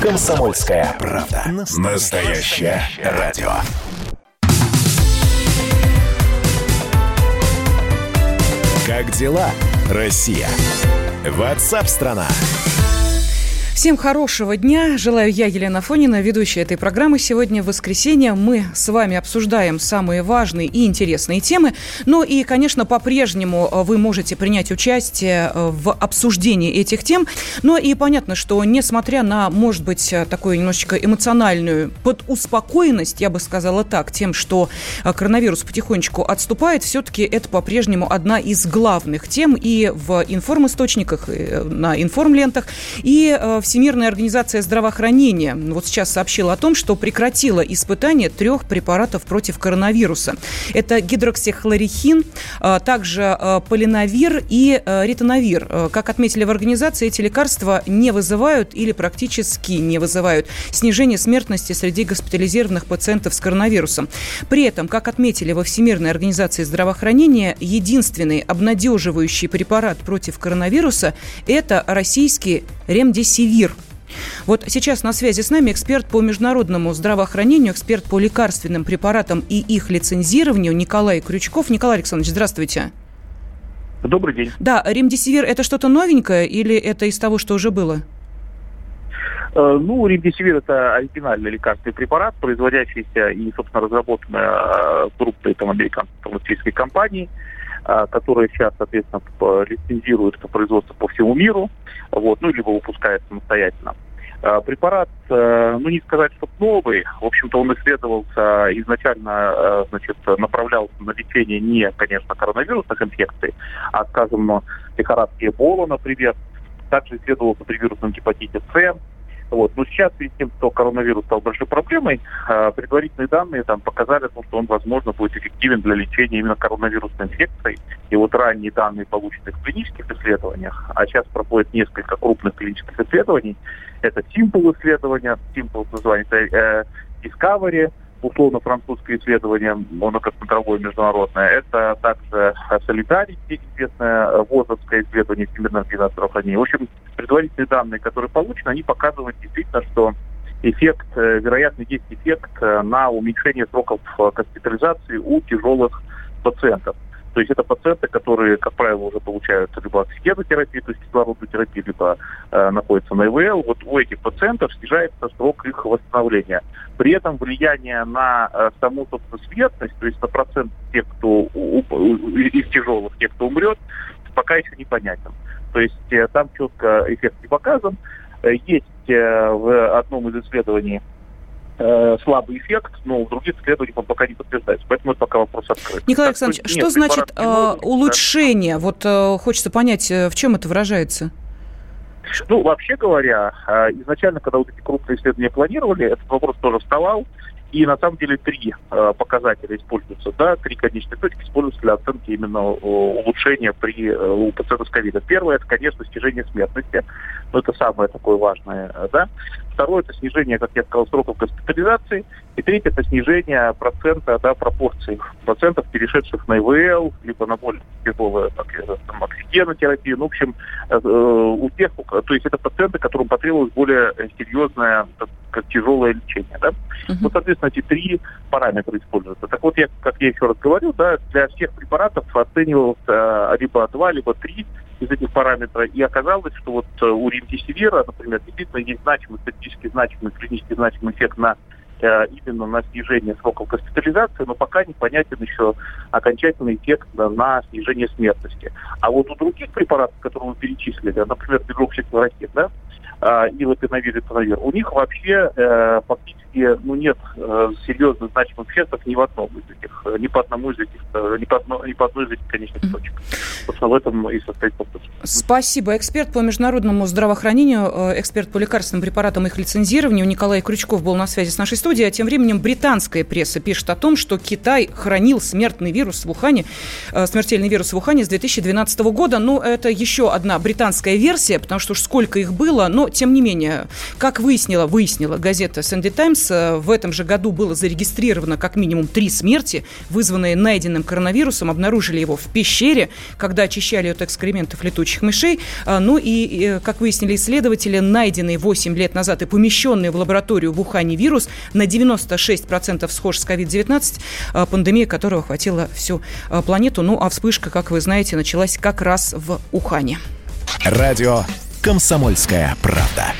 Комсомольская правда. Настоящее радио. Как дела, Россия? Ватсап-страна! Всем хорошего дня. Желаю я, Елена Фонина, ведущая этой программы. Сегодня воскресенье. Мы с вами обсуждаем самые важные и интересные темы. Ну и, конечно, по-прежнему э, вы можете принять участие э, в обсуждении этих тем. Но и понятно, что несмотря на, может быть, э, такую немножечко эмоциональную подуспокоенность, я бы сказала так, тем, что коронавирус потихонечку отступает, все-таки это по-прежнему одна из главных тем и в информисточниках, и на информлентах, и в Всемирная организация здравоохранения вот сейчас сообщила о том, что прекратила испытание трех препаратов против коронавируса. Это гидроксихлорихин, а, также а, полиновир и а, ритоновир. Как отметили в организации, эти лекарства не вызывают или практически не вызывают снижение смертности среди госпитализированных пациентов с коронавирусом. При этом, как отметили во Всемирной организации здравоохранения, единственный обнадеживающий препарат против коронавируса – это российский ремдесивир ВИР. Вот сейчас на связи с нами эксперт по международному здравоохранению, эксперт по лекарственным препаратам и их лицензированию Николай Крючков. Николай Александрович, здравствуйте. Добрый день. Да, ремдесивир – это что-то новенькое или это из того, что уже было? Э, ну, ремдесивир – это оригинальный лекарственный препарат, производящийся и, собственно, разработанный э, крупной там, американской фармацевтической компанией. А, которые сейчас, соответственно, лицензируют по производству по всему миру, вот, ну, либо выпускают самостоятельно. А, препарат, э, ну не сказать, что новый, в общем-то он исследовался изначально, э, значит, направлялся на лечение не, конечно, коронавирусных инфекций, а, скажем, лихорадки Эбола, например, также исследовался при вирусном гепатите С, вот. Но сейчас, перед тем, что коронавирус стал большой проблемой, э, предварительные данные там показали, что он, возможно, будет эффективен для лечения именно коронавирусной инфекцией. И вот ранние данные, полученные в клинических исследованиях, а сейчас проходит несколько крупных клинических исследований, это Simple исследования, Simple называется э, Discovery, условно французское исследование, оно как центровое международное. Это также Солидарити, известное ВОЗовское исследование Всемирного организации здравоохранения. В общем, предварительные данные, которые получены, они показывают действительно, что эффект, э, вероятно, есть эффект э, на уменьшение сроков э, госпитализации у тяжелых пациентов. То есть это пациенты, которые, как правило, уже получают либо оксигенотерапию, то есть кислородную терапию, либо э, находятся на ИВЛ. Вот у этих пациентов снижается срок их восстановления. При этом влияние на э, саму, собственно, смертность, то есть на процент тех, кто у, из тяжелых, тех, кто умрет, пока еще непонятен. То есть э, там четко эффект не показан. Э, есть э, в одном из исследований э, слабый эффект, но у других исследований он пока не подтверждается. Поэтому это пока вопрос открыт. Николай Александрович, что, что значит э, улучшение? Да. Вот э, хочется понять, э, в чем это выражается? Ну, вообще говоря, э, изначально, когда вот эти крупные исследования планировали, этот вопрос тоже вставал. И на самом деле три э, показателя используются, да, три конечные точки используются для оценки именно э, улучшения при э, у пациентов с ковидом. Первое это, конечно, снижение смертности, но это самое такое важное, да. Второе это снижение, как я сказал, сроков госпитализации. И третье это снижение процента, да, пропорций пациентов, перешедших на ИВЛ, либо на более тяжелую так, э, там, оксигенотерапию. Ну, в общем, э, у тех, то есть это пациенты, которым потребовалось более серьезное, как тяжелое лечение, да. Uh-huh. Вот, соответственно, эти три параметра используются. Так вот, я, как я еще раз говорю, да, для всех препаратов оценивался э, либо два, либо три из этих параметров, и оказалось, что вот э, у ремдисивира, например, действительно есть значимый, статистически значимый, клинически значимый эффект на э, именно на снижение сроков госпитализации, но пока непонятен еще окончательный эффект на снижение смертности. А вот у других препаратов, которые мы перечислили, например, гидроксиклорохин, да, э, и лапиновир, и у них вообще э, фактически ну, нет э, серьезных значимых эффектов ни в одном из этих, э, ни по одному из этих, э, ни по, одно, ни по одной из этих конечных точек. Собственно, в этом и состоит вопрос. Спасибо. Эксперт по международному здравоохранению, э, эксперт по лекарственным препаратам и их лицензированию Николай Крючков был на связи с нашей студией. А тем временем британская пресса пишет о том, что Китай хранил смертный вирус в Ухане, смертельный вирус в Ухане с 2012 года. Ну, это еще одна британская версия, потому что уж сколько их было. Но Тем не менее, как выяснила, выяснила газета Sunday Times, в этом же году было зарегистрировано как минимум три смерти, вызванные найденным коронавирусом. Обнаружили его в пещере, когда очищали от экскрементов летучих мышей. Ну и, как выяснили исследователи, найденный 8 лет назад и помещенный в лабораторию в Ухане вирус на 96% схож с COVID-19, пандемия которого охватила всю планету. Ну, а вспышка, как вы знаете, началась как раз в Ухане. Радио «Комсомольская правда».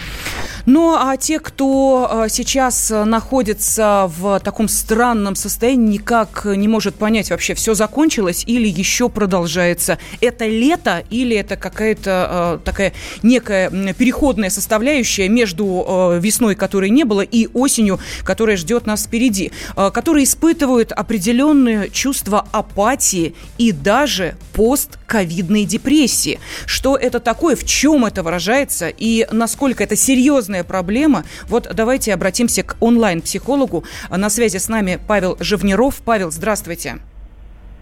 Ну, а те, кто э, сейчас находится в таком странном состоянии, никак не может понять вообще, все закончилось или еще продолжается. Это лето или это какая-то э, такая некая переходная составляющая между э, весной, которой не было, и осенью, которая ждет нас впереди, которые испытывают определенные чувства апатии и даже постковидной депрессии. Что это такое, в чем это выражается и насколько это серьезная серьезная проблема. Вот давайте обратимся к онлайн-психологу. На связи с нами Павел Живниров. Павел, здравствуйте.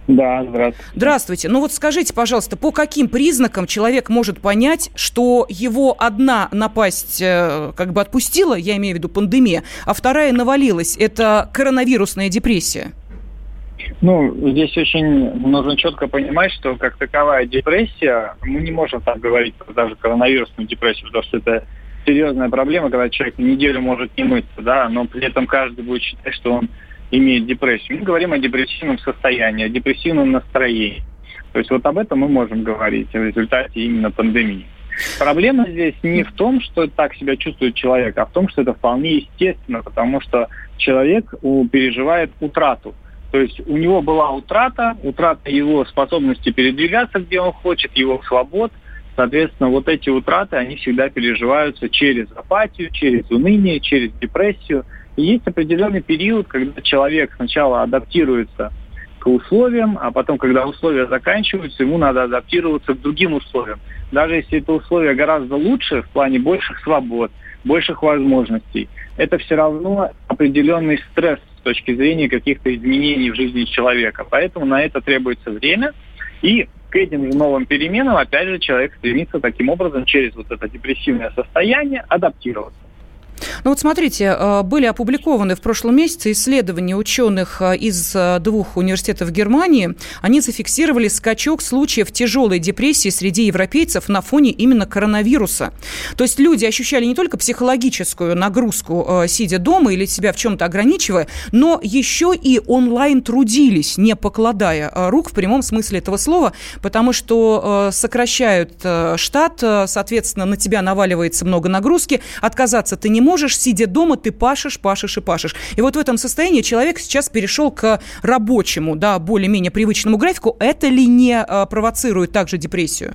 Да, здравствуйте. Здравствуйте. Ну вот скажите, пожалуйста, по каким признакам человек может понять, что его одна напасть э, как бы отпустила, я имею в виду пандемия, а вторая навалилась? Это коронавирусная депрессия? Ну, здесь очень нужно четко понимать, что как таковая депрессия, мы не можем так говорить даже коронавирусную депрессию, потому что это серьезная проблема, когда человек неделю может не мыться, да, но при этом каждый будет считать, что он имеет депрессию. Мы говорим о депрессивном состоянии, о депрессивном настроении. То есть вот об этом мы можем говорить в результате именно пандемии. Проблема здесь не в том, что так себя чувствует человек, а в том, что это вполне естественно, потому что человек переживает утрату. То есть у него была утрата, утрата его способности передвигаться, где он хочет, его свобод – Соответственно, вот эти утраты, они всегда переживаются через апатию, через уныние, через депрессию. И есть определенный период, когда человек сначала адаптируется к условиям, а потом, когда условия заканчиваются, ему надо адаптироваться к другим условиям. Даже если это условия гораздо лучше в плане больших свобод, больших возможностей, это все равно определенный стресс с точки зрения каких-то изменений в жизни человека. Поэтому на это требуется время. И к этим же новым переменам, опять же, человек стремится таким образом через вот это депрессивное состояние адаптироваться. Ну вот смотрите, э, были опубликованы в прошлом месяце исследования ученых э, из э, двух университетов Германии. Они зафиксировали скачок случаев тяжелой депрессии среди европейцев на фоне именно коронавируса. То есть люди ощущали не только психологическую нагрузку, сидя дома или себя в чем-то ограничивая, но еще и онлайн трудились, не покладая рук в прямом смысле этого слова, потому что сокращают штат, соответственно, на тебя наваливается много нагрузки, отказаться ты не можешь, сидя дома, ты пашешь, пашешь и пашешь. И вот в этом состоянии человек сейчас перешел к рабочему, да, более-менее привычному графику. Это ли не а, провоцирует также депрессию?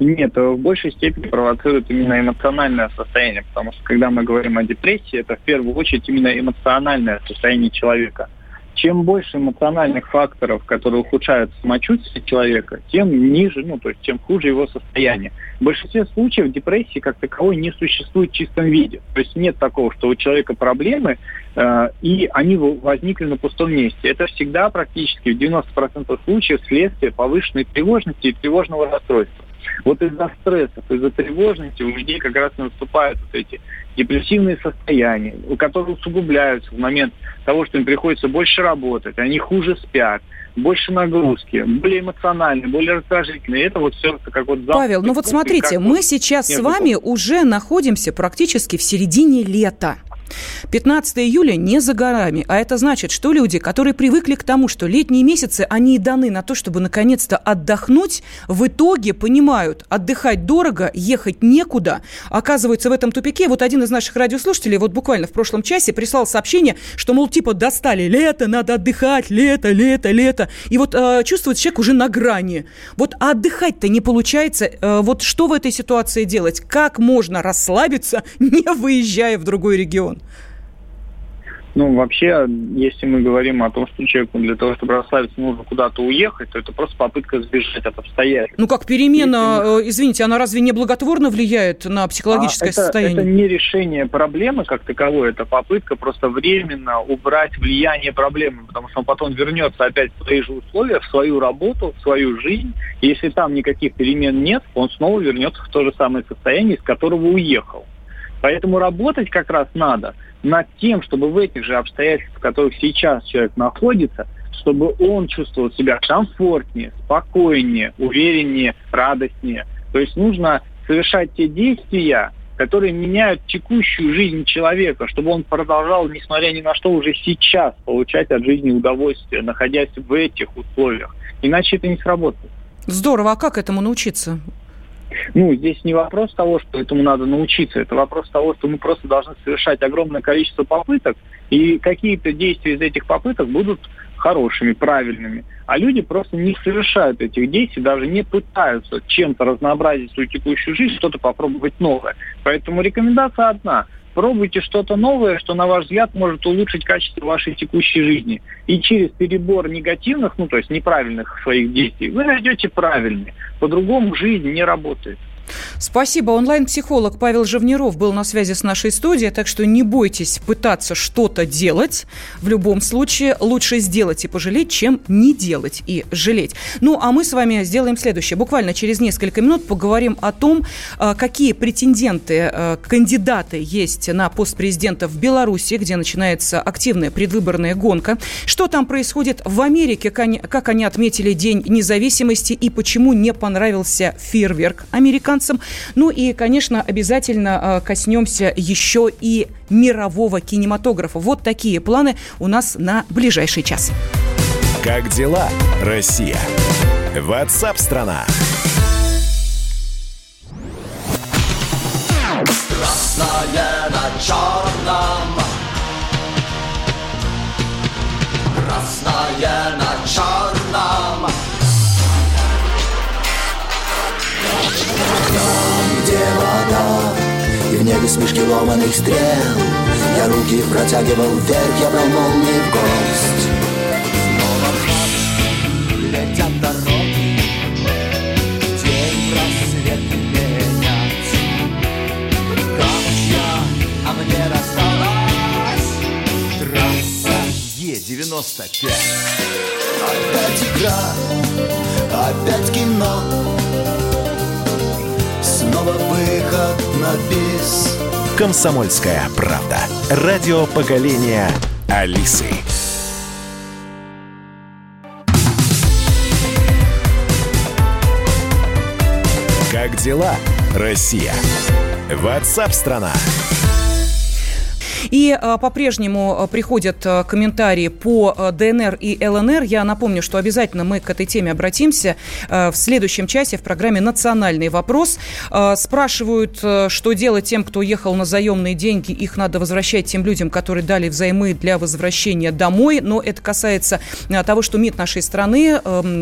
Нет, в большей степени провоцирует именно эмоциональное состояние, потому что когда мы говорим о депрессии, это в первую очередь именно эмоциональное состояние человека – чем больше эмоциональных факторов, которые ухудшают самочувствие человека, тем ниже, ну, то есть тем хуже его состояние. В большинстве случаев депрессии как таковой не существует в чистом виде. То есть нет такого, что у человека проблемы, э, и они возникли на пустом месте. Это всегда практически в 90% случаев следствие повышенной тревожности и тревожного расстройства. Вот из-за стрессов, из-за тревожности у людей как раз наступают вот эти депрессивные состояния, у которых усугубляются в момент того, что им приходится больше работать, они хуже спят, больше нагрузки, более эмоциональные, более раздражительные. Это вот все как вот... Павел, ну вот смотрите, мы сейчас с вами уже находимся практически в середине лета. 15 июля не за горами, а это значит, что люди, которые привыкли к тому, что летние месяцы, они и даны на то, чтобы наконец-то отдохнуть, в итоге понимают, отдыхать дорого, ехать некуда, оказываются в этом тупике. Вот один из наших радиослушателей вот буквально в прошлом часе прислал сообщение, что, мол, типа достали лето, надо отдыхать, лето, лето, лето. И вот э, чувствует человек уже на грани. Вот а отдыхать-то не получается. Э, вот что в этой ситуации делать? Как можно расслабиться, не выезжая в другой регион? Ну, вообще, если мы говорим о том, что человеку для того, чтобы расслабиться, нужно куда-то уехать, то это просто попытка сбежать от обстоятельств. Ну, как перемена, если... Э, извините, она разве не благотворно влияет на психологическое а, это, состояние? Это не решение проблемы как таковой, это попытка просто временно убрать влияние проблемы, потому что он потом вернется опять в свои же условия, в свою работу, в свою жизнь. И если там никаких перемен нет, он снова вернется в то же самое состояние, из которого уехал. Поэтому работать как раз надо над тем, чтобы в этих же обстоятельствах, в которых сейчас человек находится, чтобы он чувствовал себя комфортнее, спокойнее, увереннее, радостнее. То есть нужно совершать те действия, которые меняют текущую жизнь человека, чтобы он продолжал, несмотря ни на что, уже сейчас получать от жизни удовольствие, находясь в этих условиях. Иначе это не сработает. Здорово. А как этому научиться? Ну, здесь не вопрос того, что этому надо научиться, это вопрос того, что мы просто должны совершать огромное количество попыток, и какие-то действия из этих попыток будут хорошими, правильными. А люди просто не совершают этих действий, даже не пытаются чем-то разнообразить свою текущую жизнь, что-то попробовать новое. Поэтому рекомендация одна – Пробуйте что-то новое, что, на ваш взгляд, может улучшить качество вашей текущей жизни. И через перебор негативных, ну, то есть неправильных своих действий, вы найдете правильные. По-другому жизнь не работает. Спасибо. Онлайн-психолог Павел Живниров был на связи с нашей студией, так что не бойтесь пытаться что-то делать. В любом случае лучше сделать и пожалеть, чем не делать и жалеть. Ну, а мы с вами сделаем следующее. Буквально через несколько минут поговорим о том, а, какие претенденты, а, кандидаты есть на пост президента в Беларуси, где начинается активная предвыборная гонка. Что там происходит в Америке, как они отметили День независимости и почему не понравился фейерверк американцам американцам. Ну и, конечно, обязательно э, коснемся еще и мирового кинематографа. Вот такие планы у нас на ближайший час. Как дела, Россия? Ватсап-страна! Красное на черном Красное на черном Там, где вода И в небе смешки ломаных стрел. Я руки протягивал вверх, я брал молнии в гость Снова в летят дороги. День рассвет менять я, а мне рассталась. Трасса Е-95 Опять игра, опять кино Снова выход на бис. Комсомольская правда. Радио поколения Алисы. Как дела, Россия? Ватсап-страна! И а, по-прежнему а, приходят а, комментарии по ДНР и ЛНР. Я напомню, что обязательно мы к этой теме обратимся в следующем часе в программе «Национальный вопрос». Спрашивают, что делать тем, кто уехал на заемные деньги. Их надо возвращать тем людям, которые дали взаймы для возвращения домой. Но это касается того, что МИД нашей страны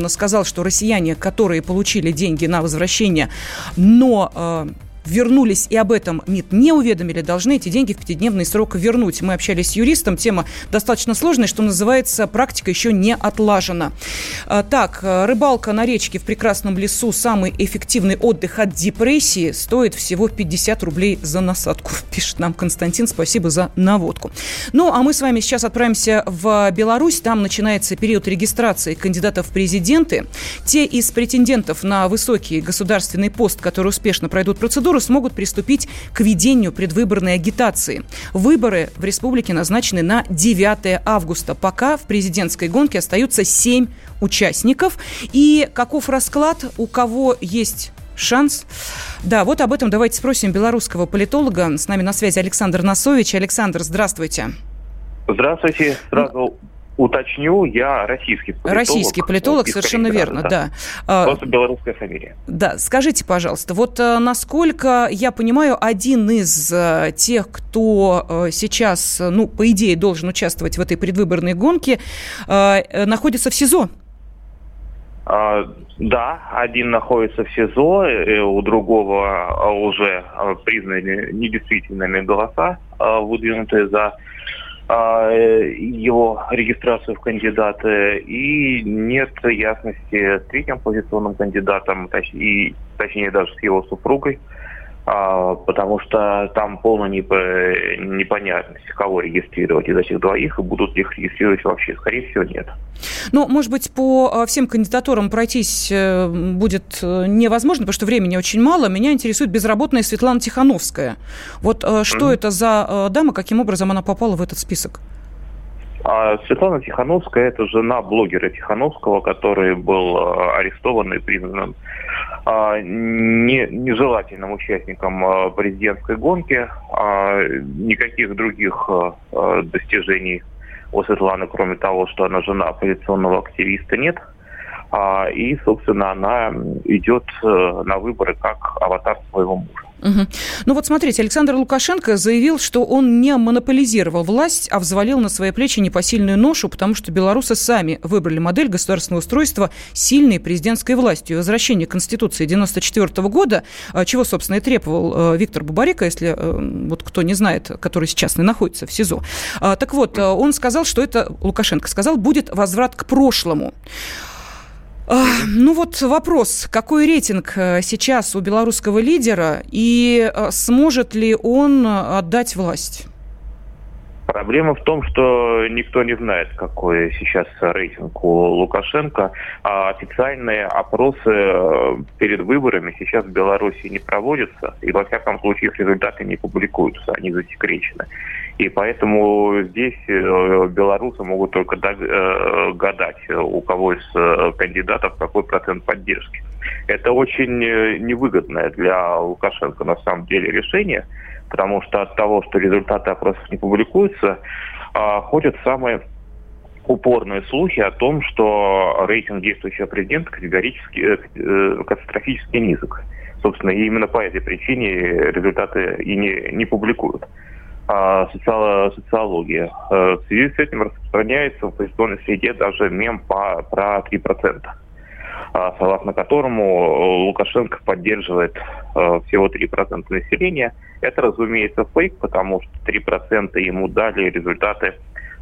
сказал, что россияне, которые получили деньги на возвращение, но вернулись и об этом МИД не уведомили, должны эти деньги в пятидневный срок вернуть. Мы общались с юристом, тема достаточно сложная, что называется, практика еще не отлажена. А, так, рыбалка на речке в прекрасном лесу, самый эффективный отдых от депрессии, стоит всего 50 рублей за насадку, пишет нам Константин, спасибо за наводку. Ну, а мы с вами сейчас отправимся в Беларусь, там начинается период регистрации кандидатов в президенты. Те из претендентов на высокий государственный пост, которые успешно пройдут процедуру, скоро смогут приступить к ведению предвыборной агитации. Выборы в республике назначены на 9 августа. Пока в президентской гонке остаются 7 участников. И каков расклад, у кого есть шанс. Да, вот об этом давайте спросим белорусского политолога. С нами на связи Александр Носович. Александр, здравствуйте. Здравствуйте. Сразу уточню, я российский политолог. Российский политолог, совершенно верно, да. да. Просто белорусская фамилия. Да, скажите, пожалуйста, вот э, насколько я понимаю, один из э, тех, кто э, сейчас, ну, по идее, должен участвовать в этой предвыборной гонке, находится в СИЗО? А, да, один находится в СИЗО, у другого уже признаны недействительными голоса, выдвинутые за а, его регистрацию в кандидаты, и нет ясности с третьим оппозиционным кандидатом, и, точнее даже с его супругой, а, потому что там полная непонятность, кого регистрировать из этих двоих, и будут их регистрировать вообще, скорее всего, нет. Ну, может быть, по а, всем кандидатурам пройтись э, будет э, невозможно, потому что времени очень мало. Меня интересует безработная Светлана Тихановская. Вот э, что mm-hmm. это за дама, каким образом она попала в этот список? А Светлана Тихановская – это жена блогера Тихановского, который был арестован и признан а, не, нежелательным участником а, президентской гонки. А, никаких других достижений у Светланы, кроме того, что она жена оппозиционного активиста, нет. И, собственно, она идет э, на выборы как аватар своего мужа. Угу. Ну вот смотрите, Александр Лукашенко заявил, что он не монополизировал власть, а взвалил на свои плечи непосильную ношу, потому что белорусы сами выбрали модель государственного устройства сильной президентской властью. И возвращение Конституции 94 года, а, чего, собственно, и требовал а, Виктор Бубарика, если а, вот кто не знает, который сейчас находится в СИЗО. Так вот, он сказал, что это, Лукашенко сказал, будет возврат к прошлому. Ну вот вопрос, какой рейтинг э, сейчас у белорусского лидера и э, сможет ли он отдать власть? Проблема в том, что никто не знает, какой сейчас рейтинг у Лукашенко. А официальные опросы э, перед выборами сейчас в Беларуси не проводятся, и во всяком случае их результаты не публикуются, они засекречены. И поэтому здесь э, белорусы могут только э, гадать, у кого из кандидатов какой процент поддержки. Это очень невыгодное для Лукашенко на самом деле решение – потому что от того, что результаты опросов не публикуются, а, ходят самые упорные слухи о том, что рейтинг действующего президента категорически, э, э, катастрофически низок. Собственно, и именно по этой причине результаты и не, не публикуют. А, социология. Э, в связи с этим распространяется в оппозиционной среде даже мем по, про 3%. А, согласно которому э, Лукашенко поддерживает э, всего 3% населения. Это, разумеется, фейк, потому что 3% ему дали результаты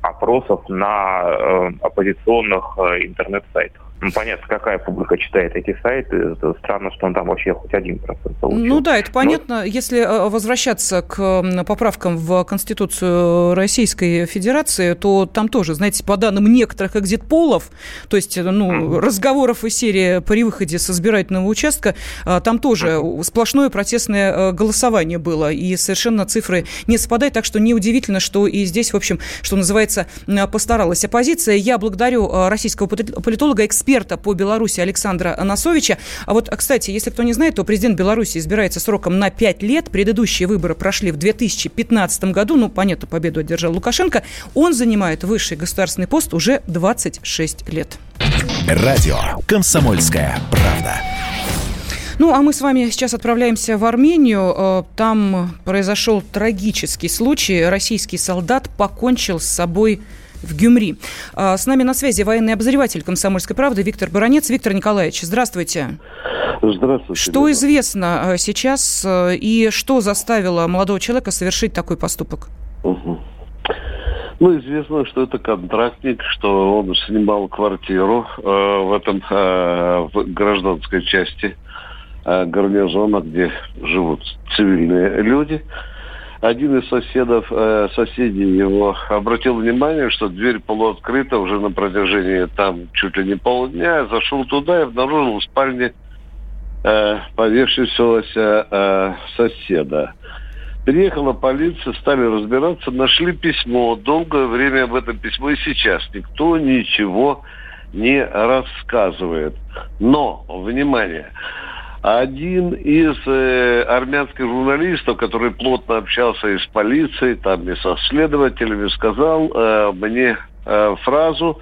опросов на оппозиционных интернет-сайтах. Ну, понятно, какая публика читает эти сайты. Это странно, что он там вообще хоть один процент получил. Ну да, это понятно. Но... Если э, возвращаться к поправкам в Конституцию Российской Федерации, то там тоже, знаете, по данным некоторых экзит-полов, то есть ну, mm. разговоров из серии при выходе с избирательного участка, э, там тоже mm. сплошное протестное э, голосование было, и совершенно цифры не совпадают, так что неудивительно, что и здесь, в общем, что называется, постаралась оппозиция. Я благодарю российского политолога, эксперта, эксперта по Беларуси Александра Анасовича. А вот, кстати, если кто не знает, то президент Беларуси избирается сроком на 5 лет. Предыдущие выборы прошли в 2015 году. Ну, понятно, победу одержал Лукашенко. Он занимает высший государственный пост уже 26 лет. Радио «Комсомольская правда». Ну, а мы с вами сейчас отправляемся в Армению. Э, там произошел трагический случай. Российский солдат покончил с собой в Гюмри. А, с нами на связи военный обозреватель «Комсомольской правды» Виктор Баранец. Виктор Николаевич, здравствуйте. Здравствуйте. Что известно а, сейчас э, и что заставило молодого человека совершить такой поступок? Угу. Ну, известно, что это контрактник, что он снимал квартиру э, в этом э, в гражданской части э, гарнизона, где живут цивильные люди один из соседов, э, соседей его обратил внимание, что дверь полуоткрыта уже на протяжении там чуть ли не полдня. Зашел туда и обнаружил в спальне э, повешившегося э, соседа. Приехала полиция, стали разбираться, нашли письмо. Долгое время об этом письмо и сейчас никто ничего не рассказывает. Но, внимание, один из э, армянских журналистов, который плотно общался и с полицией, там и со следователями, сказал э, мне э, фразу,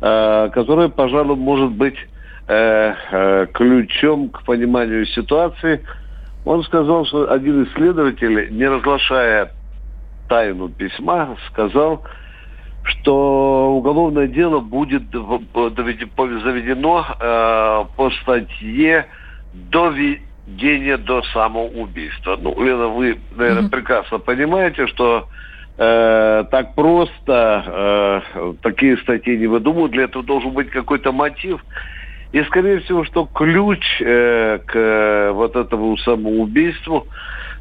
э, которая, пожалуй, может быть э, э, ключом к пониманию ситуации. Он сказал, что один из следователей, не разглашая тайну письма, сказал, что уголовное дело будет заведено э, по статье доведение до самоубийства. Ну, Лена, вы, наверное, mm-hmm. прекрасно понимаете, что э, так просто э, такие статьи не выдумывают. Для этого должен быть какой-то мотив. И, скорее всего, что ключ э, к э, вот этому самоубийству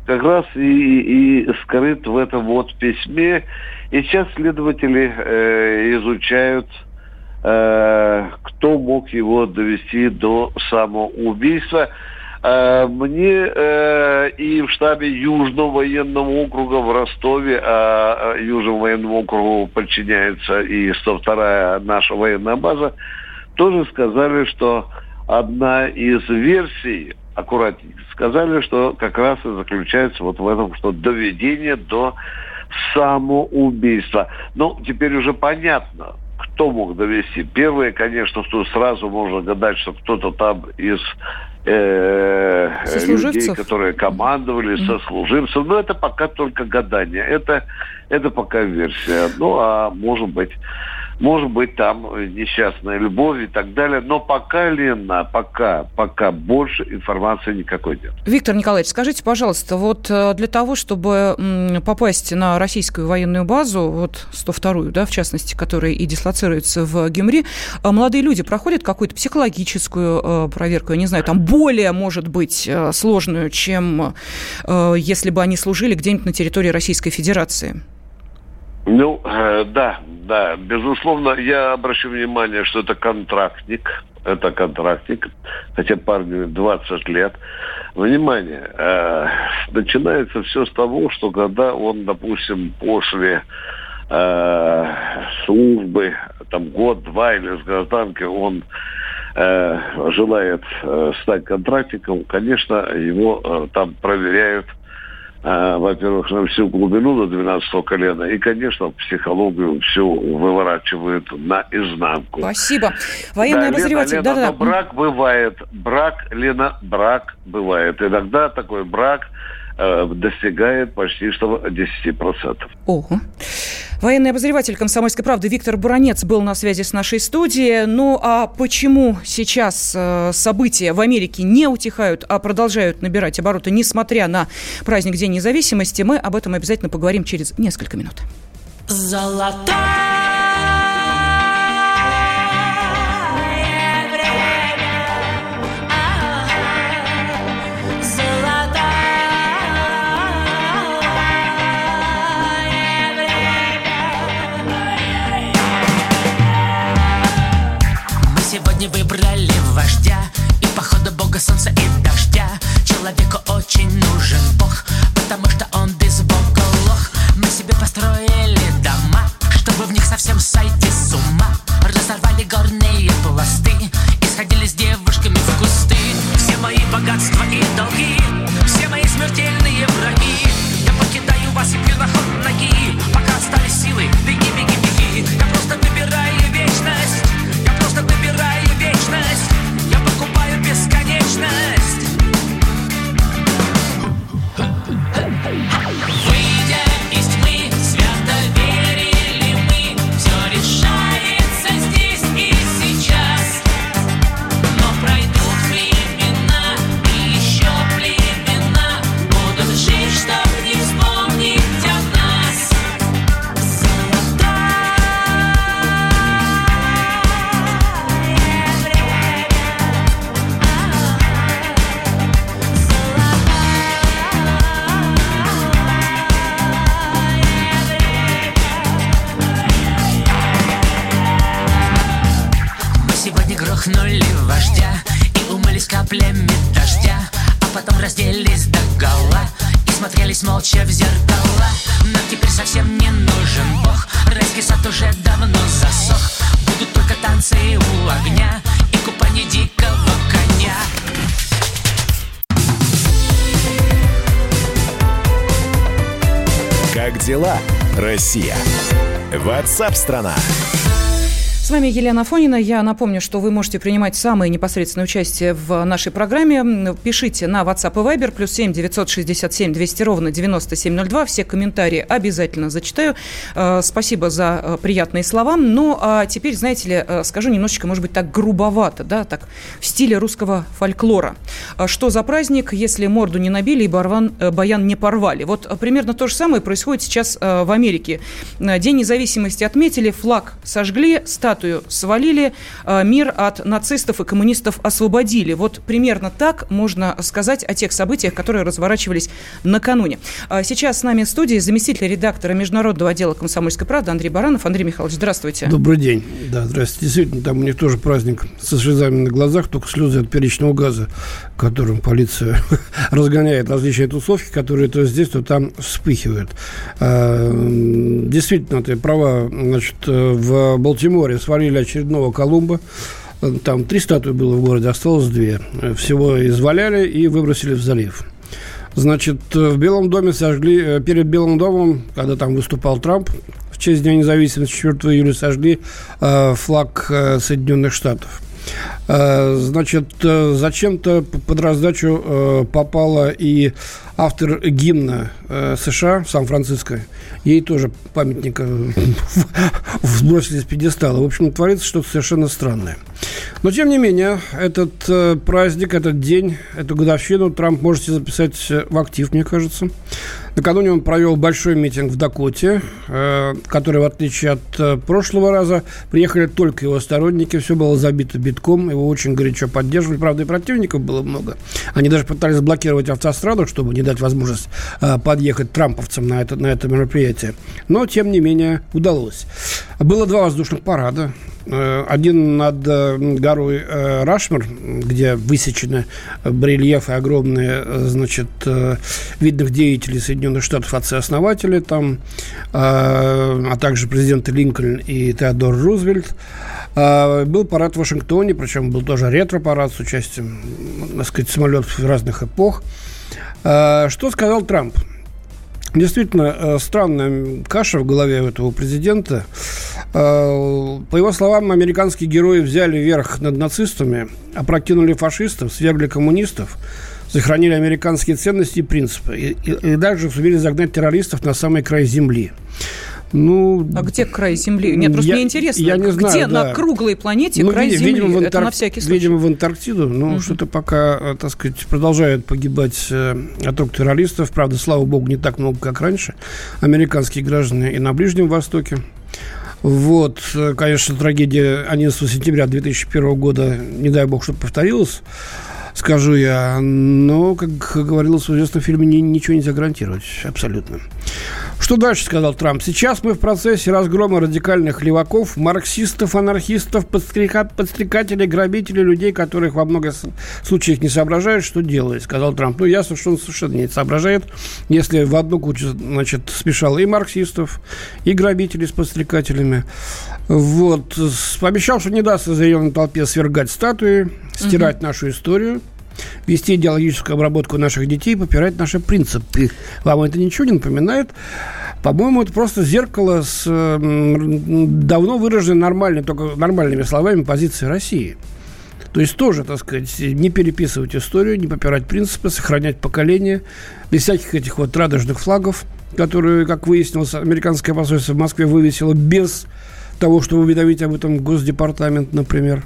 как раз и, и скрыт в этом вот письме. И сейчас следователи э, изучают, э, кто мог его довести до самоубийства. Э, мне э, и в штабе Южного военного округа в Ростове, а, а Южному военному округу подчиняется и 102-я наша военная база, тоже сказали, что одна из версий, аккуратнее, сказали, что как раз и заключается вот в этом, что доведение до самоубийства. Ну, теперь уже понятно, кто мог довести. Первое, конечно, что сразу можно гадать, что кто-то там из э, людей, которые командовали, mm-hmm. сослуживцев. Но это пока только гадание. Это, это пока версия. Ну, а может быть, может быть, там несчастная любовь и так далее. Но пока, Лена, пока, пока больше информации никакой нет. Виктор Николаевич, скажите, пожалуйста, вот э, для того, чтобы попасть на российскую военную базу, вот 102-ю, да, в частности, которая и дислоцируется в Гюмри, э, молодые люди проходят какую-то психологическую э, проверку, я не знаю, там более, может быть, сложную, чем если бы они служили где-нибудь на территории Российской Федерации? Ну, э, да, да, безусловно, я обращу внимание, что это контрактник, это контрактник, хотя парню 20 лет. Внимание, э, начинается все с того, что когда он, допустим, после э, службы, там год-два или с гражданкой, он э, желает э, стать контрактником, конечно, его э, там проверяют – во-первых, на всю глубину до 12 колена, и, конечно, психологию всю выворачивают наизнанку. Спасибо. Военный да, обозреватель. Лена, Лена, да, да. брак бывает, брак, Лена, брак бывает. Иногда такой брак достигает почти что 10%. Ого. Военный обозреватель «Комсомольской правды» Виктор Буранец был на связи с нашей студией. Ну а почему сейчас э, события в Америке не утихают, а продолжают набирать обороты, несмотря на праздник День независимости, мы об этом обязательно поговорим через несколько минут. Золотая Смотрелись молча в зеркала Нам теперь совсем не нужен бог Райский сад уже давно засох Будут только танцы у огня И купание дикого коня Как дела, Россия? Ватсап-страна! Вами Елена Фонина. Я напомню, что вы можете принимать самое непосредственное участие в нашей программе. Пишите на WhatsApp и Viber, плюс 7 967 200 ровно 9702. Все комментарии обязательно зачитаю. Э, спасибо за э, приятные слова. Ну, а теперь, знаете ли, э, скажу немножечко, может быть, так грубовато, да, так, в стиле русского фольклора. Что за праздник, если морду не набили и барван, баян не порвали? Вот примерно то же самое происходит сейчас в Америке. День независимости отметили, флаг сожгли, статую свалили, э, мир от нацистов и коммунистов освободили. Вот примерно так можно сказать о тех событиях, которые разворачивались накануне. А сейчас с нами в студии заместитель редактора Международного отдела «Комсомольской правды» Андрей Баранов. Андрей Михайлович, здравствуйте. Добрый день. Да, здравствуйте. Действительно, там у них тоже праздник со слезами на глазах, только слезы от перечного газа, которым полиция разгоняет различные тусовки, которые то здесь, то там вспыхивают. А, действительно, ты права. Значит, в Балтиморе свалили очередного Колумба. Там три статуи было в городе, осталось две. Всего изваляли и выбросили в залив. Значит, в Белом доме сожгли, э, перед Белым домом, когда там выступал Трамп, в честь Дня независимости 4 июля сожгли э, флаг э, Соединенных Штатов. Значит, зачем-то под раздачу попала и автор гимна США, Сан-Франциско. Ей тоже памятника сбросили с пьедестала. В общем, творится что-то совершенно странное. Но, тем не менее, этот э, праздник, этот день, эту годовщину Трамп можете записать в актив, мне кажется. Накануне он провел большой митинг в Дакоте, э, который, в отличие от э, прошлого раза, приехали только его сторонники. Все было забито битком, его очень горячо поддерживали. Правда, и противников было много. Они даже пытались заблокировать автостраду, чтобы не дать возможность э, подъехать трамповцам на это, на это мероприятие. Но, тем не менее, удалось. Было два воздушных парада. Э, один над э, горой э, Рашмар, где высечены барельефы огромные, значит, видных деятелей Соединенных Штатов, отцы-основатели там, а также президенты Линкольн и Теодор Рузвельт. Был парад в Вашингтоне, причем был тоже ретро-парад с участием, так сказать, самолетов разных эпох. Что сказал Трамп? Действительно, странная каша в голове у этого президента. Э, по его словам, американские герои взяли верх над нацистами, опрокинули фашистов, свергли коммунистов, сохранили американские ценности и принципы, и, и, и даже сумели загнать террористов на самый край земли. Ну, а где край Земли? Нет, просто я, мне интересно, я не знаю, где да. на круглой планете ну, край видимо, Земли? В Антар... Это на всякий случай. Видимо, в Антарктиду. Ну, угу. что-то пока, э, так сказать, продолжают погибать э, от рук террористов. Правда, слава богу, не так много, как раньше. Американские граждане и на Ближнем Востоке. Вот, конечно, трагедия 11 сентября 2001 года, не дай бог, чтобы повторилась, скажу я. Но, как говорилось в известном фильме, ничего нельзя гарантировать абсолютно. Что дальше, сказал Трамп? Сейчас мы в процессе разгрома радикальных леваков, марксистов, анархистов, подстрека... подстрекателей, грабителей, людей, которых во многих случаях не соображают, что делать, сказал Трамп. Ну, ясно, что он совершенно не соображает, если в одну кучу, значит, смешал и марксистов, и грабителей с подстрекателями. Вот. Пообещал, что не даст зеленой толпе свергать статуи, стирать угу. нашу историю вести идеологическую обработку наших детей, попирать наши принципы. Вам это ничего не напоминает? По-моему, это просто зеркало с давно выраженной нормальной, только нормальными словами позиции России. То есть тоже, так сказать, не переписывать историю, не попирать принципы, сохранять поколение, без всяких этих вот радужных флагов, которые, как выяснилось, американское посольство в Москве вывесило без того, чтобы уведомить об этом Госдепартамент, например.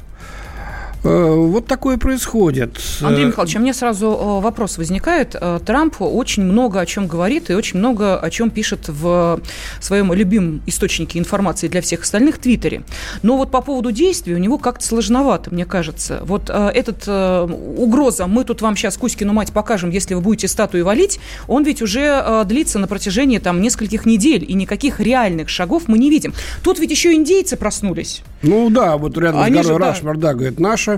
Э, вот такое происходит. Андрей Михайлович, у меня сразу э, вопрос возникает. Э, Трамп очень много о чем говорит и очень много о чем пишет в своем любимом источнике информации для всех остальных Твиттере. Но вот по поводу действий у него как-то сложновато, мне кажется. Вот этот угроза, мы тут вам сейчас Кузькину мать покажем, если вы будете статуи валить, он ведь уже длится на протяжении там нескольких недель, и никаких реальных шагов мы не видим. Тут ведь еще индейцы проснулись. Ну да, вот рядом Они с горой же, Рашмар, да, говорит, наша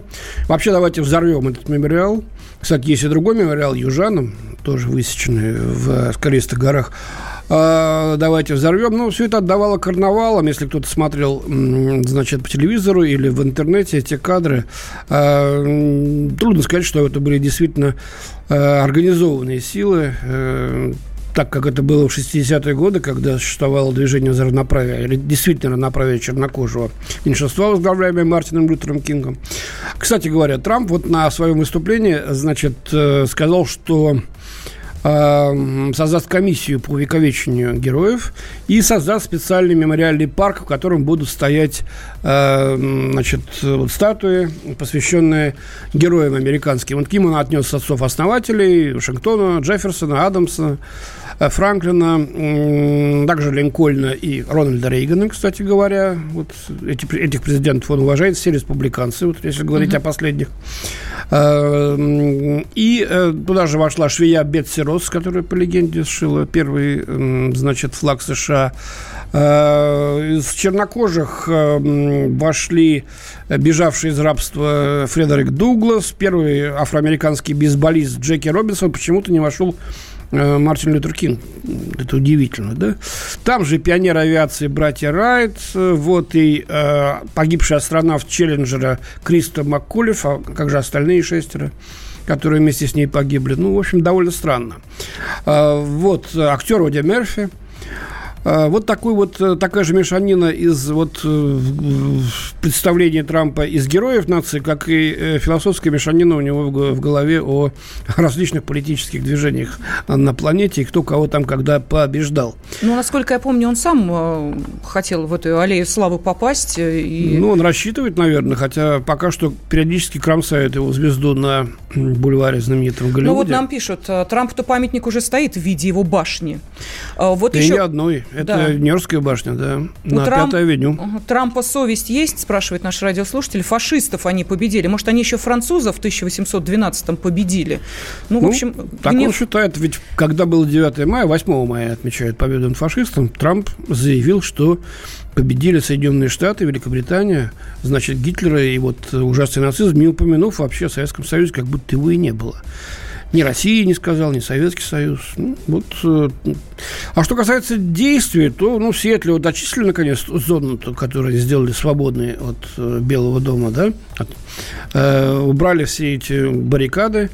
Вообще, давайте взорвем этот мемориал. Кстати, есть и другой мемориал южанам, тоже высеченный в Скалистых горах. А, давайте взорвем. Ну, все это отдавало карнавалам. Если кто-то смотрел, значит, по телевизору или в интернете эти кадры, а, трудно сказать, что это были действительно а, организованные силы так как это было в 60-е годы, когда существовало движение за равноправие, или действительно равноправие чернокожего меньшинства, возглавляемое Мартином Лютером Кингом. Кстати говоря, Трамп вот на своем выступлении, значит, э, сказал, что э, создаст комиссию по увековечению героев и создаст специальный мемориальный парк, в котором будут стоять э, значит, вот статуи, посвященные героям американским. Вот к ним он отнес отцов-основателей Вашингтона, Джефферсона, Адамса, Франклина, также Линкольна и Рональда Рейгана, кстати говоря. Вот эти, этих президентов он уважает, все республиканцы, вот если говорить uh-huh. о последних. Э, и э, туда же вошла швея Бетси Росс, которая, по легенде, сшила первый, значит, флаг США. Из чернокожих вошли бежавший из рабства Фредерик Дуглас, первый афроамериканский бейсболист Джеки Робинсон почему-то не вошел Э, Мартин Лютер Кинг. Это удивительно, да? Там же пионер авиации братья Райт, э, вот и э, погибший астронавт Челленджера Криста Маккулев, а как же остальные шестеро? которые вместе с ней погибли. Ну, в общем, довольно странно. Э, вот актер Оди Мерфи – вот такой вот, э, такая же мешанина из вот э, представления Трампа из героев нации, как и э, философская мешанина у него в голове о различных политических движениях на планете и кто кого там когда побеждал. Ну, насколько я помню, он сам хотел в эту аллею славы попасть. И... Ну, он рассчитывает, наверное, хотя пока что периодически кромсают его звезду на бульваре знаменитом Голливуде. Ну, вот нам пишут, Трампу-то памятник уже стоит в виде его башни. А вот и еще... не одной. Это да. Нью-Йоркская башня, да, У на Трамп... Пятой авеню. Трампа совесть есть, спрашивает наш радиослушатель. Фашистов они победили. Может, они еще французов в 1812-м победили? Ну, ну в общем... Так гнев... он считает, ведь когда было 9 мая, 8 мая отмечают победу над фашистом, Трамп заявил, что победили Соединенные Штаты, Великобритания, значит, Гитлера и вот ужасный нацизм, не упомянув вообще о Советском Союзе, как будто его и не было ни России не сказал, ни Советский Союз. Ну, вот. Э, а что касается действий, то ну, Сиэтле вот очистили, наконец, зону, которую сделали свободной от э, Белого дома, да, от, э, убрали все эти баррикады,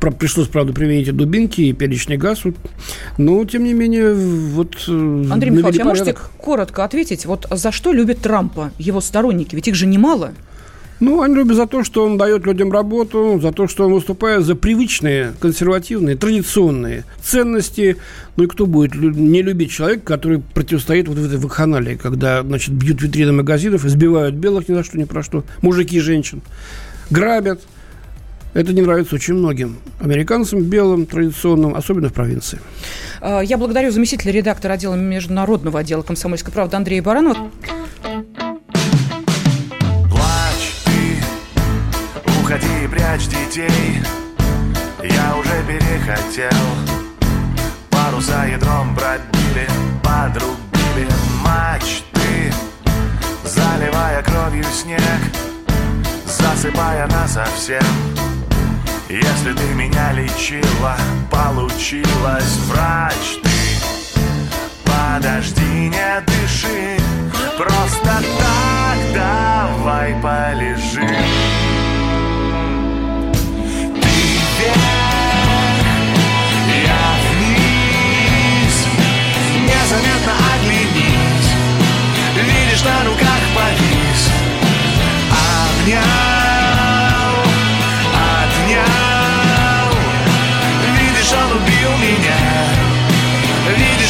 пришлось, правда, применить и дубинки, и перечный газ. Но, тем не менее, вот... Э, Андрей Михайлович, а можете коротко ответить, вот за что любят Трампа его сторонники? Ведь их же немало. Ну, они любят за то, что он дает людям работу, за то, что он выступает за привычные, консервативные, традиционные ценности. Ну и кто будет не любить человека, который противостоит вот в этой вакханалии, когда, значит, бьют витрины магазинов, избивают белых ни за что, ни про что, мужики и женщин, грабят. Это не нравится очень многим американцам, белым, традиционным, особенно в провинции. А, я благодарю заместителя редактора отдела международного отдела комсомольской правды Андрея Баранова. уходи, прячь детей Я уже перехотел Паруса ядром пробили, подрубили мачты Заливая кровью снег Засыпая нас совсем Если ты меня лечила, получилось врач ты. Подожди, не дыши Просто так давай полежим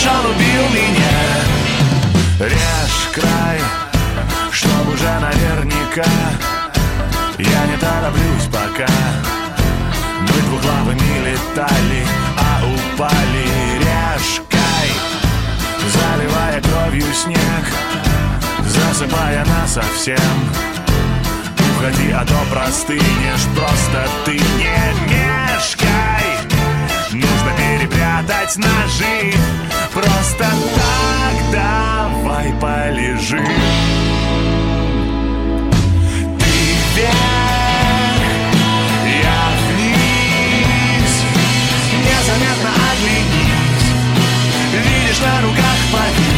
Он убил меня. Режь край, чтоб уже наверняка. Я не тороплюсь пока Мы двуглавыми летали, а упали. Режь Заливая кровью снег Засыпая нас совсем. Уходи, а то простынешь Просто ты не мешкай Перепрятать ножи. Просто так давай полежи. Ты вверх, я вниз. Незаметно оглянись. Видишь на руках повис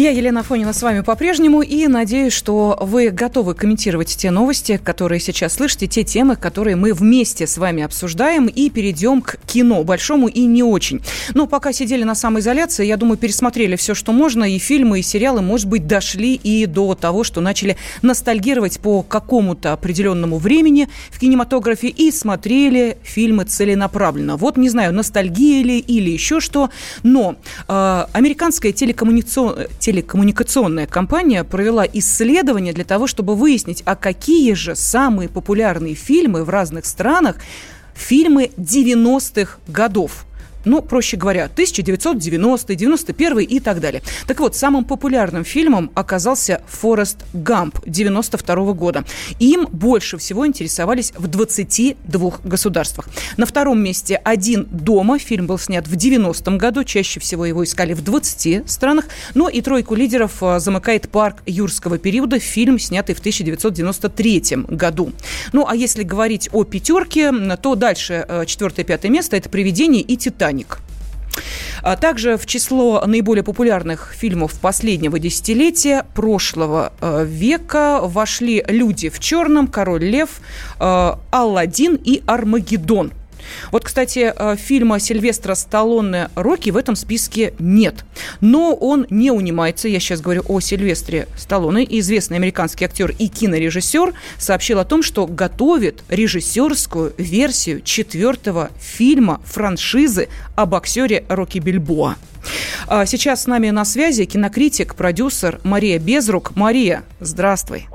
Я, Елена Фонина, с вами по-прежнему и надеюсь, что вы готовы комментировать те новости, которые сейчас слышите, те темы, которые мы вместе с вами обсуждаем и перейдем к кино, большому и не очень. Но пока сидели на самоизоляции, я думаю, пересмотрели все, что можно, и фильмы, и сериалы, может быть, дошли и до того, что начали ностальгировать по какому-то определенному времени в кинематографе и смотрели фильмы целенаправленно. Вот, не знаю, ностальгия ли или еще что, но э, американская телекоммуникационная телекоммуникационная компания провела исследование для того, чтобы выяснить, а какие же самые популярные фильмы в разных странах фильмы 90-х годов ну, проще говоря, 1990, 91 и так далее. Так вот, самым популярным фильмом оказался «Форест Гамп» 92 года. Им больше всего интересовались в 22 государствах. На втором месте «Один дома». Фильм был снят в 90-м году. Чаще всего его искали в 20 странах. Ну и тройку лидеров а, замыкает «Парк юрского периода». Фильм, снятый в 1993 году. Ну, а если говорить о пятерке, то дальше а, четвертое-пятое место – это «Привидение» и «Титаник». «Титаник». А также в число наиболее популярных фильмов последнего десятилетия прошлого э, века вошли «Люди в черном», «Король лев», э, «Алладин» и «Армагеддон». Вот, кстати, э, фильма Сильвестра Сталлоне «Рокки» в этом списке нет. Но он не унимается. Я сейчас говорю о Сильвестре Сталлоне. Известный американский актер и кинорежиссер сообщил о том, что готовит режиссерскую версию четвертого фильма франшизы о боксере Рокки Бильбоа. А сейчас с нами на связи кинокритик, продюсер Мария Безрук. Мария, здравствуй.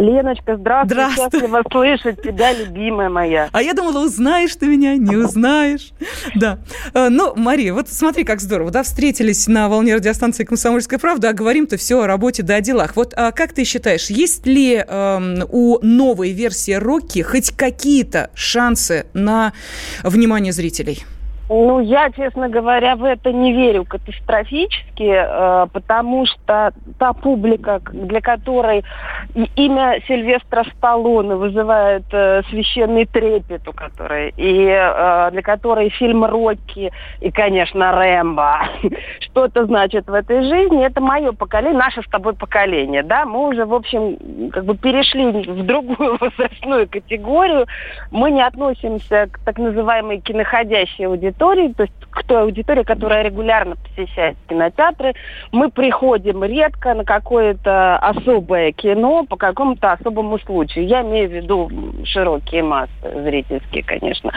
Леночка, здравствуй. Здравствуй. Счастлива слышать тебя, любимая моя. А я думала, узнаешь ты меня, не узнаешь. Да. Э, Ну, Мария, вот смотри, как здорово, да, встретились на волне радиостанции «Комсомольская правда», а говорим-то все о работе да о делах. Вот а как ты считаешь, есть ли эм, у новой версии «Рокки» хоть какие-то шансы на внимание зрителей? Ну, я, честно говоря, в это не верю катастрофически, э, потому что та публика, для которой имя Сильвестра Сталлоне вызывает э, священный трепет, у которой, и э, для которой фильм «Рокки» и, конечно, «Рэмбо» что-то значит в этой жизни, это мое поколение, наше с тобой поколение, да, мы уже, в общем, как бы перешли в другую возрастную категорию, мы не относимся к так называемой киноходящей аудитории, аудитории, то есть к той аудитории, которая регулярно посещает кинотеатры. Мы приходим редко на какое-то особое кино по какому-то особому случаю. Я имею в виду широкие массы зрительские, конечно.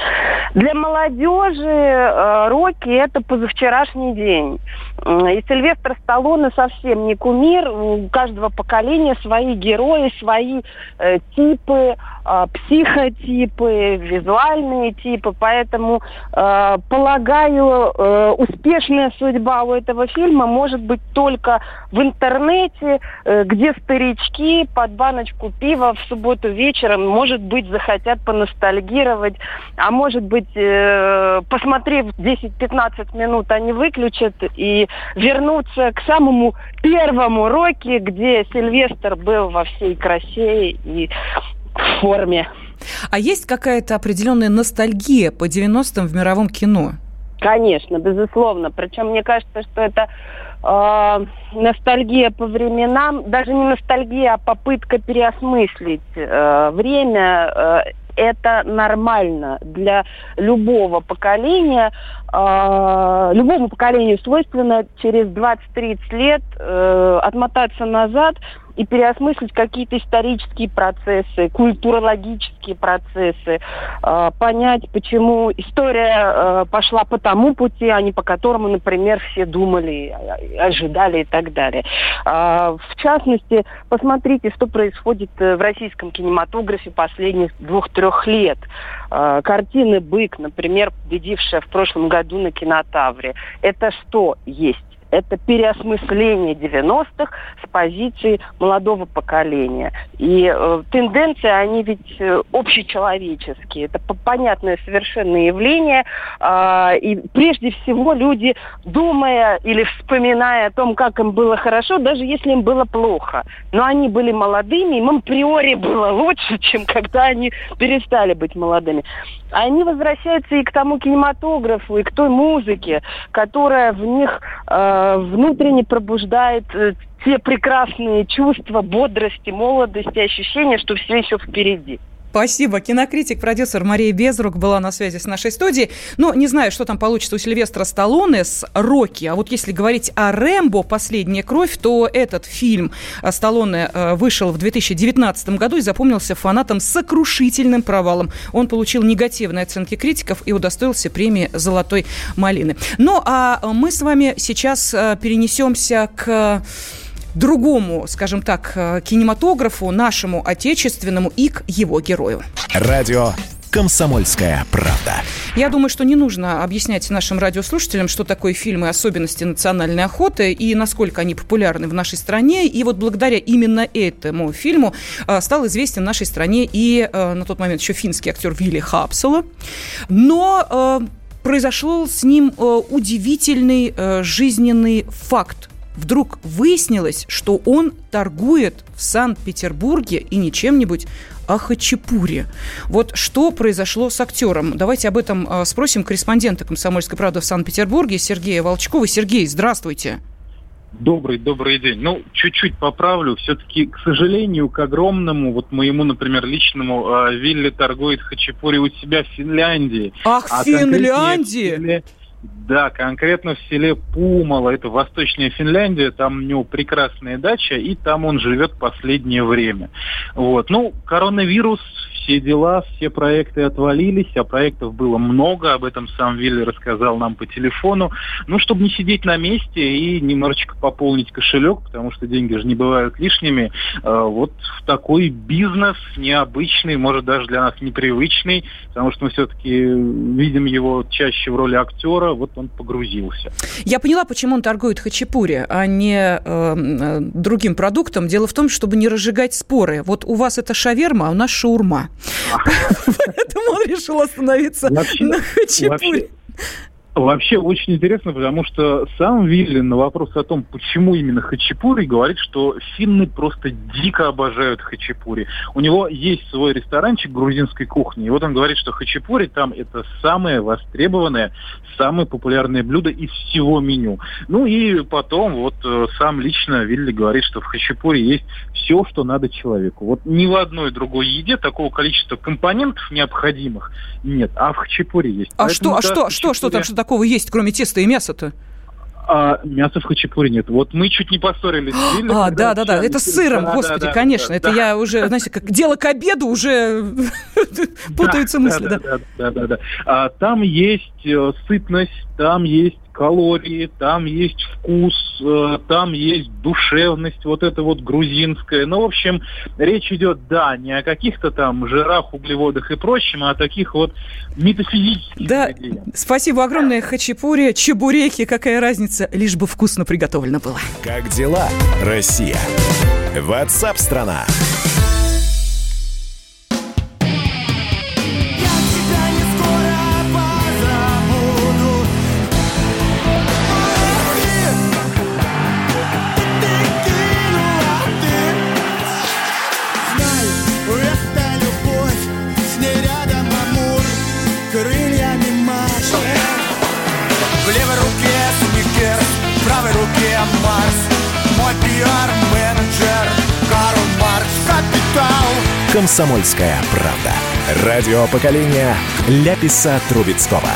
Для молодежи э, Рокки это позавчерашний день. И Сильвестр Сталлоне совсем не кумир. У каждого поколения свои герои, свои э, типы, психотипы, визуальные типы. Поэтому э, полагаю, э, успешная судьба у этого фильма может быть только в интернете, э, где старички под баночку пива в субботу вечером, может быть, захотят поностальгировать, а может быть, э, посмотрев 10-15 минут, они выключат и вернутся к самому первому роке, где Сильвестр был во всей красе и форме. А есть какая-то определенная ностальгия по 90-м в мировом кино? Конечно, безусловно. Причем мне кажется, что это э, ностальгия по временам, даже не ностальгия, а попытка переосмыслить э, время. Э, это нормально для любого поколения. Э, любому поколению свойственно через 20-30 лет э, отмотаться назад и переосмыслить какие-то исторические процессы, культурологические процессы, э, понять, почему история э, пошла по тому пути, а не по которому, например, все думали, ожидали и так далее. Э, в частности, посмотрите, что происходит в российском кинематографе последних двух-трех лет. Э, картины «Бык», например, победившая в прошлом году на кинотавре. Это что есть? Это переосмысление 90-х с позиции молодого поколения. И э, тенденции, они ведь э, общечеловеческие. Это по- понятное совершенно явление. А, и прежде всего люди, думая или вспоминая о том, как им было хорошо, даже если им было плохо, но они были молодыми, им априори было лучше, чем когда они перестали быть молодыми. Они возвращаются и к тому кинематографу, и к той музыке, которая в них э, внутренне пробуждает э, те прекрасные чувства бодрости, молодости, ощущения, что все еще впереди. Спасибо. Кинокритик, продюсер Мария Безрук была на связи с нашей студией. Но не знаю, что там получится у Сильвестра Сталлоне с Рокки. А вот если говорить о Рэмбо «Последняя кровь», то этот фильм э, Сталлоне э, вышел в 2019 году и запомнился фанатам сокрушительным провалом. Он получил негативные оценки критиков и удостоился премии «Золотой малины». Ну, а мы с вами сейчас э, перенесемся к другому, скажем так, э, кинематографу, нашему отечественному и к его герою. Радио «Комсомольская правда». Я думаю, что не нужно объяснять нашим радиослушателям, что такое фильмы особенности национальной охоты и насколько они популярны в нашей стране. И вот благодаря именно этому фильму э, стал известен в нашей стране и э, на тот момент еще финский актер Вилли Хапсела. Но произошел с ним удивительный жизненный факт. Вдруг выяснилось, что он торгует в Санкт-Петербурге и не чем-нибудь, а хачапури. Вот что произошло с актером? Давайте об этом э, спросим корреспондента «Комсомольской правды» в Санкт-Петербурге Сергея Волчкова. Сергей, здравствуйте. Добрый, добрый день. Ну, чуть-чуть поправлю. Все-таки, к сожалению, к огромному, вот моему, например, личному, э, Вилли торгует хачапури у себя в Финляндии. Ах, А Финляндии! Да, конкретно в селе Пумала, это Восточная Финляндия, там у него прекрасная дача, и там он живет последнее время. Вот. Ну, коронавирус, все дела, все проекты отвалились, а проектов было много, об этом сам Вилли рассказал нам по телефону. Ну, чтобы не сидеть на месте и немножечко пополнить кошелек, потому что деньги же не бывают лишними, э, вот в такой бизнес необычный, может даже для нас непривычный, потому что мы все-таки видим его чаще в роли актера, вот он погрузился. Я поняла, почему он торгует хачапури, а не э, э, другим продуктом. Дело в том, чтобы не разжигать споры. Вот у вас это шаверма, а у нас шаурма. Поэтому он решил остановиться на хачапури. Вообще очень интересно, потому что сам Вилли на вопрос о том, почему именно хачапури, говорит, что финны просто дико обожают хачапури. У него есть свой ресторанчик грузинской кухни, и вот он говорит, что хачапури там это самое востребованное, самое популярное блюдо из всего меню. Ну и потом вот э, сам лично Вилли говорит, что в хачапури есть все, что надо человеку. Вот ни в одной другой еде такого количества компонентов необходимых нет, а в хачапури есть. А Поэтому, что, а да, что, что, что там что такого есть, кроме теста и мяса-то? а мяса в хачапури нет. Вот мы чуть не поссорились. с Вилли, А, да, да, да, это с сыром, Да, господи, да, да, конечно. да, это да. я уже, знаете, как дело к обеду уже путаются мысли, да. Да, да, да, да. А, там есть э, сытность, там есть калории, там есть вкус, э, там есть душевность, вот это вот грузинская. Ну, в общем, речь идет, да, не о каких-то там жирах, углеводах и прочем, а о таких вот метафизических Да, идеях. спасибо огромное, хачапури, чебуреки, какая разница, лишь бы вкусно приготовлено было. Как дела, Россия? Ватсап-страна! Это «Комсомольская правда». Радио поколения Ляписа Трубецкого.